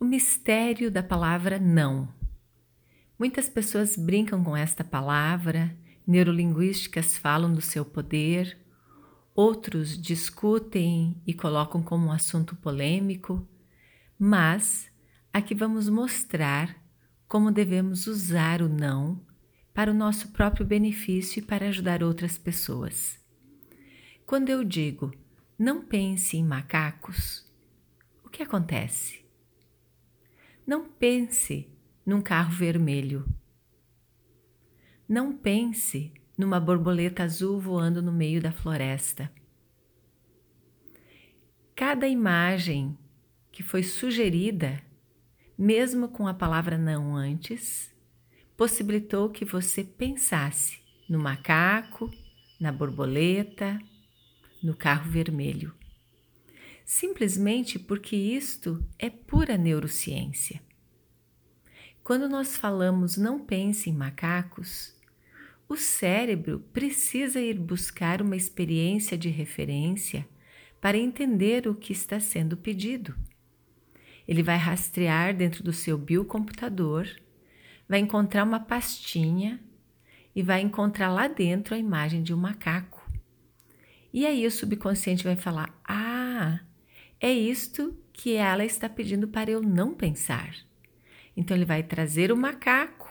O mistério da palavra não. Muitas pessoas brincam com esta palavra, neurolinguísticas falam do seu poder, outros discutem e colocam como um assunto polêmico, mas aqui vamos mostrar como devemos usar o não para o nosso próprio benefício e para ajudar outras pessoas. Quando eu digo não pense em macacos, o que acontece? Não pense num carro vermelho. Não pense numa borboleta azul voando no meio da floresta. Cada imagem que foi sugerida, mesmo com a palavra não antes, possibilitou que você pensasse no macaco, na borboleta, no carro vermelho simplesmente porque isto é pura neurociência. Quando nós falamos não pense em macacos, o cérebro precisa ir buscar uma experiência de referência para entender o que está sendo pedido. Ele vai rastrear dentro do seu biocomputador, vai encontrar uma pastinha e vai encontrar lá dentro a imagem de um macaco. E aí o subconsciente vai falar: Ah, é isto que ela está pedindo para eu não pensar. Então ele vai trazer o macaco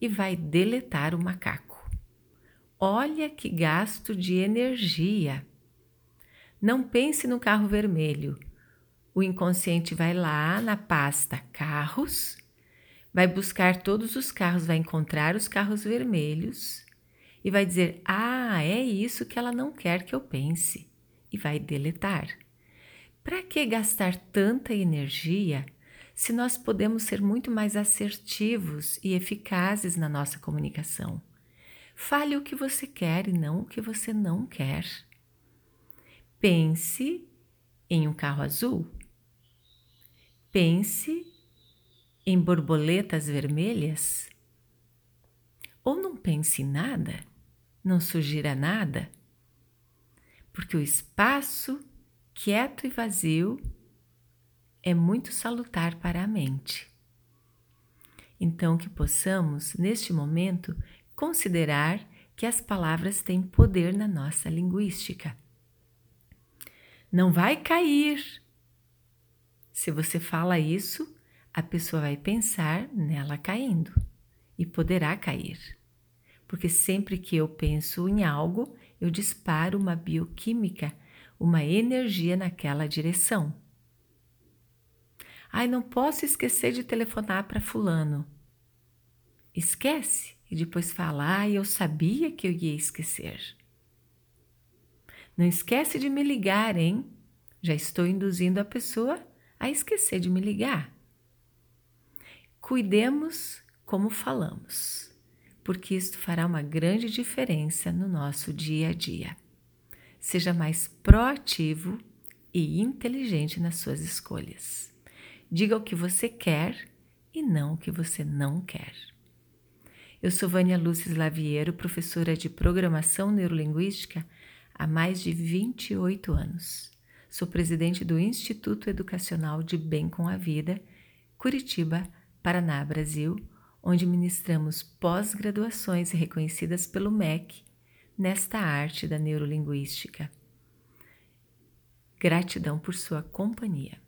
e vai deletar o macaco. Olha que gasto de energia. Não pense no carro vermelho. O inconsciente vai lá na pasta carros, vai buscar todos os carros, vai encontrar os carros vermelhos e vai dizer: Ah, é isso que ela não quer que eu pense, e vai deletar. Para que gastar tanta energia se nós podemos ser muito mais assertivos e eficazes na nossa comunicação? Fale o que você quer e não o que você não quer. Pense em um carro azul. Pense em borboletas vermelhas. Ou não pense em nada, não sugira nada, porque o espaço quieto e vazio é muito salutar para a mente. Então, que possamos, neste momento, considerar que as palavras têm poder na nossa linguística. Não vai cair. Se você fala isso, a pessoa vai pensar nela caindo e poderá cair. Porque sempre que eu penso em algo, eu disparo uma bioquímica uma energia naquela direção. Ai, não posso esquecer de telefonar para Fulano. Esquece e depois fala: Ai, eu sabia que eu ia esquecer. Não esquece de me ligar, hein? Já estou induzindo a pessoa a esquecer de me ligar. Cuidemos como falamos, porque isto fará uma grande diferença no nosso dia a dia. Seja mais proativo e inteligente nas suas escolhas. Diga o que você quer e não o que você não quer. Eu sou Vânia Lúcia Laviero, professora de Programação Neurolinguística há mais de 28 anos. Sou presidente do Instituto Educacional de Bem com a Vida, Curitiba, Paraná, Brasil, onde ministramos pós-graduações reconhecidas pelo MEC nesta arte da neurolinguística. Gratidão por sua companhia.